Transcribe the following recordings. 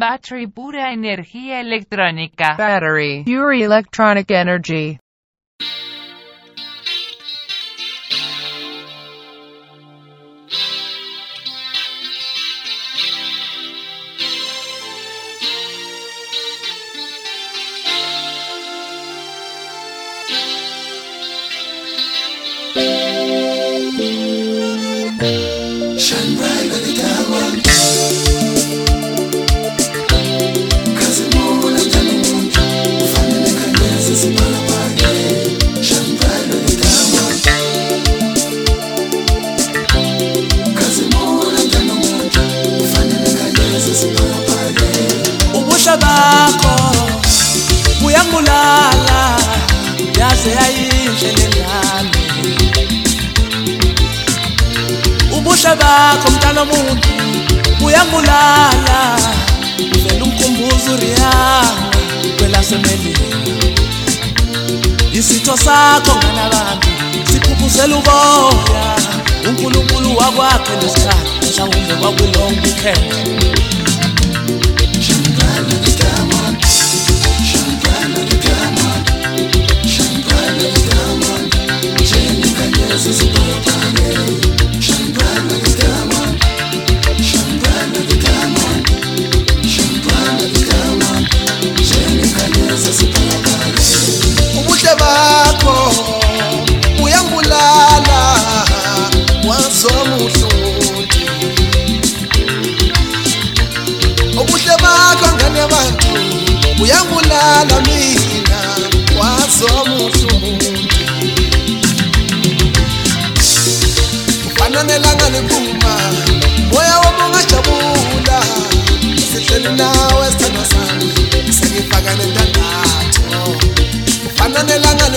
Battery pura energía electrónica. Battery, pure electronic energy. lakho mntana omuhle uyangulala vele umkhumbuzo uriyana kwelasemelika isitho sakho ngana bami sikhuphuzela uboya unkulunkulu wakwakhe lesikhathi mhlawumbe kwakwilonke ikhetha This is a good time. zako uyambulala wazomuhluti ubuhle bakho ngane abantu uyambulala mina wazomuhluti ufana nelanga lekuma moya wami ungajabula sihleli nawe sithanda sami sengifakanentandatho ufana nelanga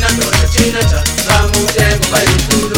chena chena cha samu temba yutulo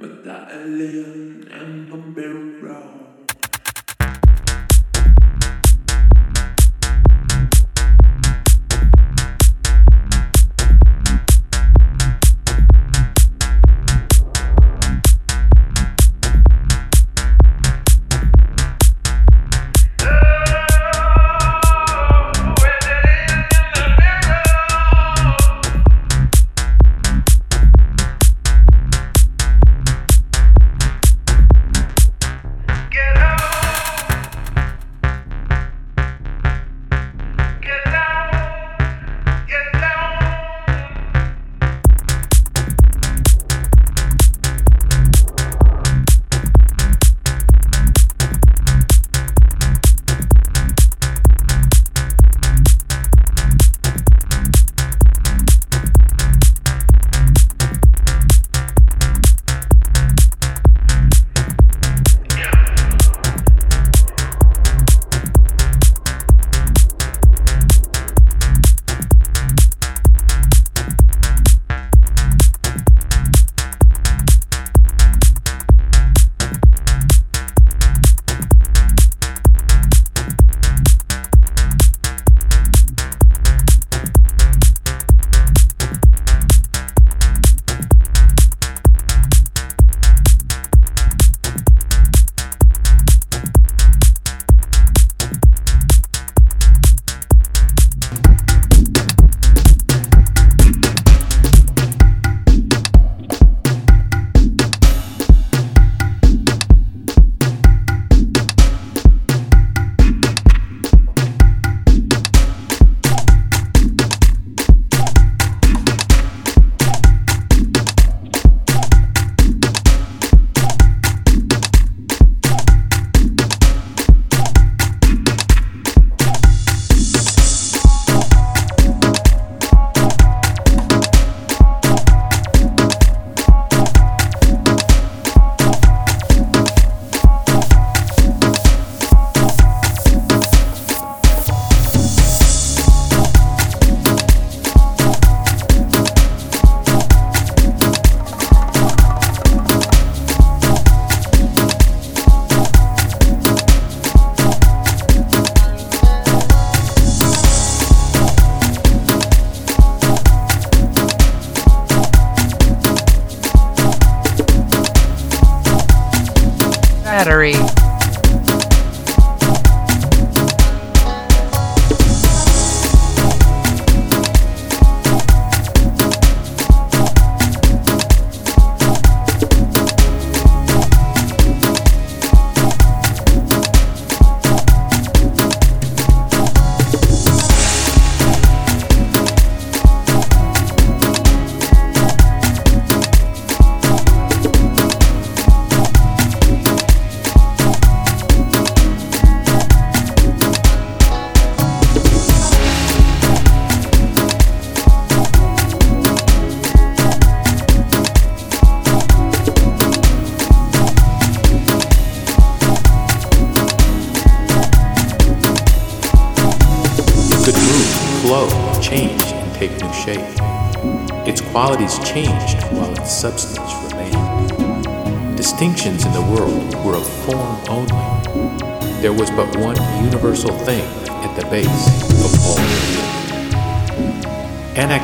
with the alien and the mirror.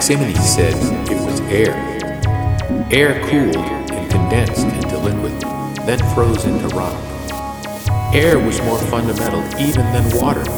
Anaximenes said it was air. Air cooled and condensed into liquid, then froze into rock. Air was more fundamental even than water.